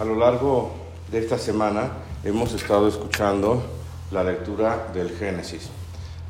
A lo largo de esta semana hemos estado escuchando la lectura del Génesis.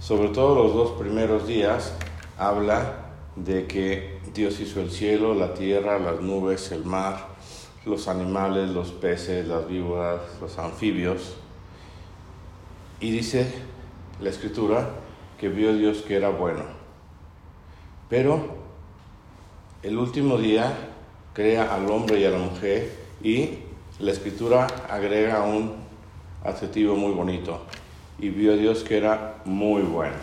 Sobre todo los dos primeros días habla de que Dios hizo el cielo, la tierra, las nubes, el mar, los animales, los peces, las víboras, los anfibios. Y dice la escritura que vio Dios que era bueno. Pero el último día crea al hombre y a la mujer y la escritura agrega un adjetivo muy bonito. Y vio Dios que era muy bueno.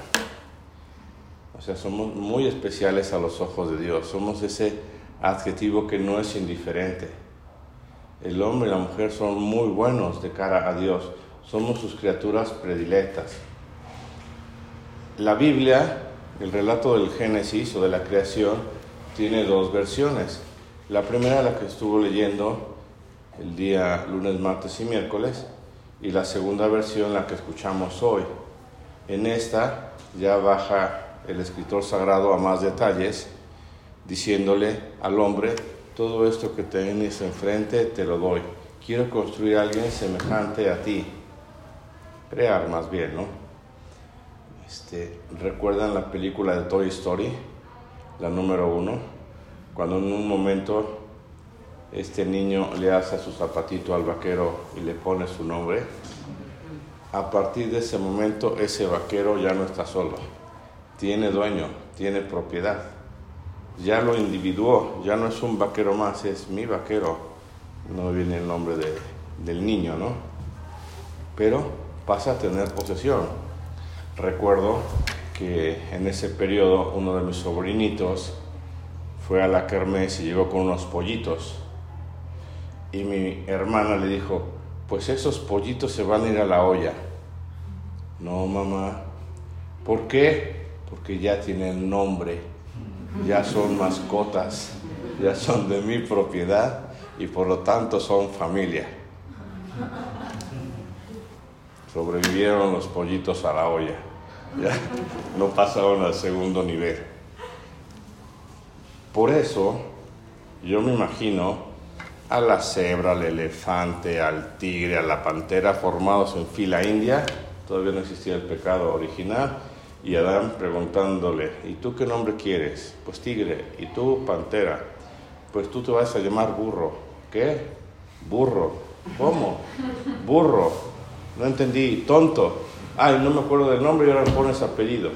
O sea, somos muy especiales a los ojos de Dios. Somos ese adjetivo que no es indiferente. El hombre y la mujer son muy buenos de cara a Dios. Somos sus criaturas predilectas. La Biblia, el relato del Génesis o de la creación, tiene dos versiones. La primera, la que estuvo leyendo el día lunes, martes y miércoles, y la segunda versión, la que escuchamos hoy. En esta ya baja el escritor sagrado a más detalles, diciéndole al hombre, todo esto que tienes enfrente te lo doy. Quiero construir a alguien semejante a ti. Crear más bien, ¿no? Este, ¿Recuerdan la película de Toy Story? La número uno. Cuando en un momento este niño le hace su zapatito al vaquero y le pone su nombre, a partir de ese momento ese vaquero ya no está solo, tiene dueño, tiene propiedad, ya lo individuó, ya no es un vaquero más, es mi vaquero, no viene el nombre de, del niño, ¿no? Pero pasa a tener posesión. Recuerdo que en ese periodo uno de mis sobrinitos fue a la kermés y llegó con unos pollitos y mi hermana le dijo, pues esos pollitos se van a ir a la olla. No, mamá. ¿Por qué? Porque ya tienen nombre, ya son mascotas, ya son de mi propiedad y por lo tanto son familia. Sobrevivieron los pollitos a la olla, ya no pasaron al segundo nivel. Por eso, yo me imagino a la cebra, al elefante, al tigre, a la pantera, formados en fila india, todavía no existía el pecado original, y Adán preguntándole, ¿y tú qué nombre quieres? Pues tigre, ¿y tú pantera? Pues tú te vas a llamar burro. ¿Qué? Burro. ¿Cómo? Burro. No entendí, tonto. Ay, no me acuerdo del nombre y ahora me pones apellido.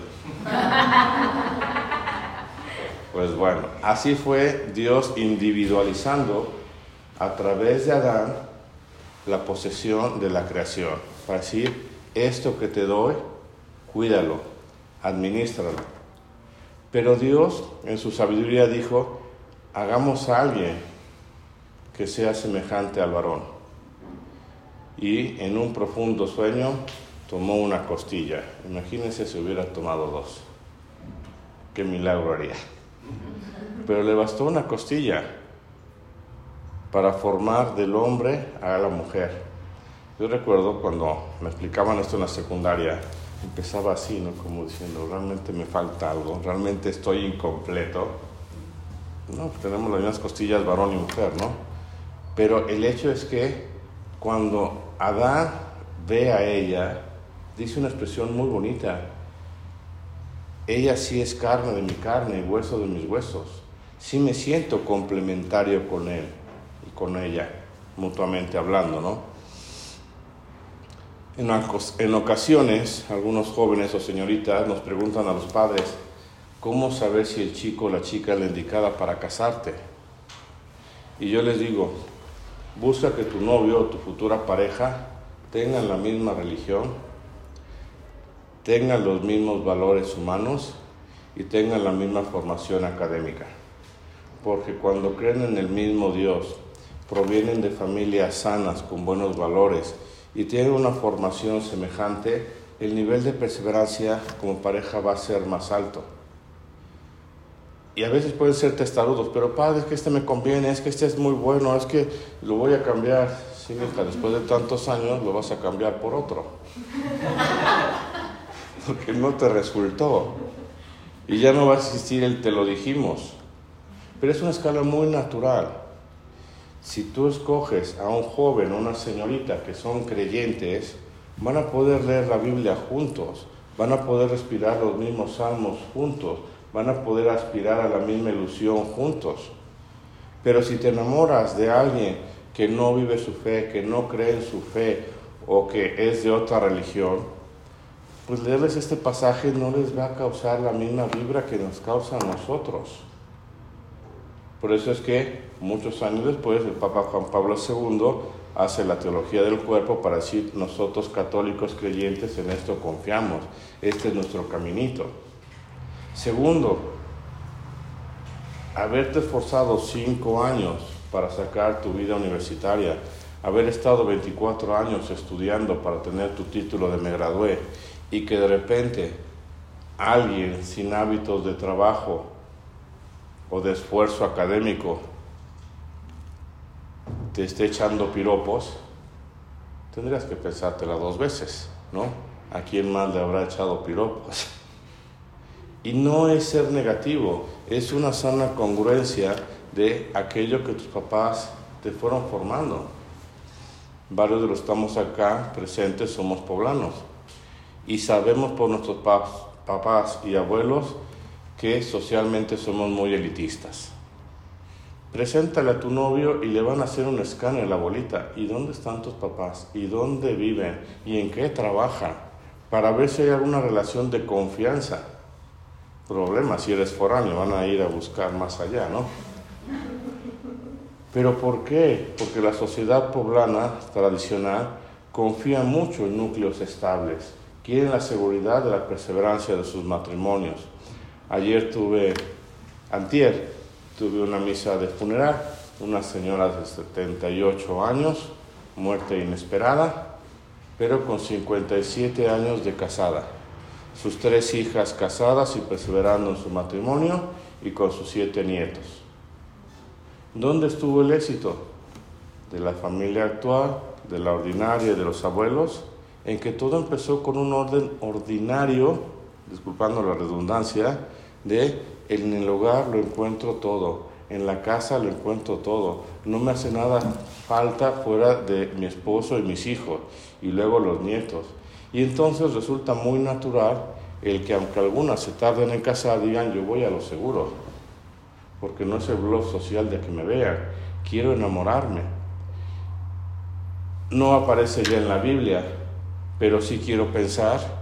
Pues bueno, así fue Dios individualizando a través de Adán la posesión de la creación. Para decir, esto que te doy, cuídalo, administralo. Pero Dios en su sabiduría dijo, hagamos a alguien que sea semejante al varón. Y en un profundo sueño tomó una costilla. Imagínense si hubiera tomado dos. Qué milagro haría. Pero le bastó una costilla para formar del hombre a la mujer. Yo recuerdo cuando me explicaban esto en la secundaria, empezaba así, ¿no? Como diciendo, realmente me falta algo, realmente estoy incompleto. No, pues tenemos las mismas costillas varón y mujer, ¿no? Pero el hecho es que cuando Adán ve a ella, dice una expresión muy bonita. Ella sí es carne de mi carne y hueso de mis huesos. Sí me siento complementario con él y con ella, mutuamente hablando, ¿no? En, ocasiones, algunos jóvenes o señoritas nos preguntan a los padres, ¿cómo saber si el chico o la chica es la indicada para casarte? Y yo les digo, busca que tu novio o tu futura pareja tengan la misma religión, tengan los mismos valores humanos y tengan la misma formación académica. Porque cuando creen en el mismo Dios, provienen de familias sanas, con buenos valores y tienen una formación semejante, el nivel de perseverancia como pareja va a ser más alto. Y a veces pueden ser testarudos, pero padre, es que este me conviene, es que este es muy bueno, es que lo voy a cambiar. Sí, hija, después de tantos años lo vas a cambiar por otro. Porque no te resultó. Y ya no va a existir el te lo dijimos. Pero es una escala muy natural. Si tú escoges a un joven o una señorita que son creyentes, van a poder leer la Biblia juntos, van a poder respirar los mismos salmos juntos, van a poder aspirar a la misma ilusión juntos. Pero si te enamoras de alguien que no vive su fe, que no cree en su fe o que es de otra religión, pues leerles este pasaje no les va a causar la misma vibra que nos causa a nosotros. Por eso es que muchos años después el Papa Juan Pablo II hace la teología del cuerpo para decir nosotros católicos creyentes en esto confiamos, este es nuestro caminito. Segundo, haberte esforzado cinco años para sacar tu vida universitaria, haber estado 24 años estudiando para tener tu título de me gradué y que de repente alguien sin hábitos de trabajo o de esfuerzo académico te esté echando piropos, tendrías que pensártela dos veces, ¿no? ¿A quién más le habrá echado piropos? Y no es ser negativo, es una sana congruencia de aquello que tus papás te fueron formando. Varios de los que estamos acá presentes somos poblanos y sabemos por nuestros papás y abuelos que socialmente somos muy elitistas. Preséntale a tu novio y le van a hacer un escáner a la bolita. ¿Y dónde están tus papás? ¿Y dónde viven? ¿Y en qué trabajan? Para ver si hay alguna relación de confianza problema si eres foráneo, van a ir a buscar más allá, ¿no? Pero ¿por qué? Porque la sociedad poblana tradicional confía mucho en núcleos estables, quieren la seguridad de la perseverancia de sus matrimonios. Ayer tuve, antier, tuve una misa de funeral, una señora de 78 años, muerte inesperada, pero con 57 años de casada sus tres hijas casadas y perseverando en su matrimonio y con sus siete nietos. ¿Dónde estuvo el éxito? De la familia actual, de la ordinaria, de los abuelos, en que todo empezó con un orden ordinario, disculpando la redundancia, de en el hogar lo encuentro todo, en la casa lo encuentro todo, no me hace nada falta fuera de mi esposo y mis hijos, y luego los nietos. Y entonces resulta muy natural el que aunque algunas se tarden en casar, digan yo voy a lo seguro, porque no es el blog social de que me vean, quiero enamorarme. No aparece ya en la Biblia, pero sí quiero pensar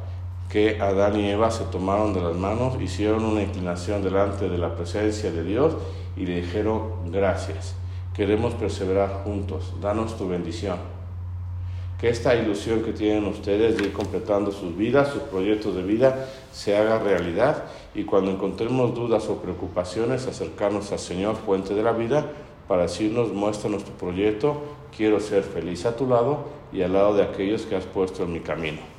que Adán y Eva se tomaron de las manos, hicieron una inclinación delante de la presencia de Dios y le dijeron gracias, queremos perseverar juntos, danos tu bendición que esta ilusión que tienen ustedes de ir completando sus vidas, sus proyectos de vida, se haga realidad y cuando encontremos dudas o preocupaciones, acercarnos al Señor, fuente de la vida, para decirnos, muestra nuestro proyecto, quiero ser feliz a tu lado y al lado de aquellos que has puesto en mi camino.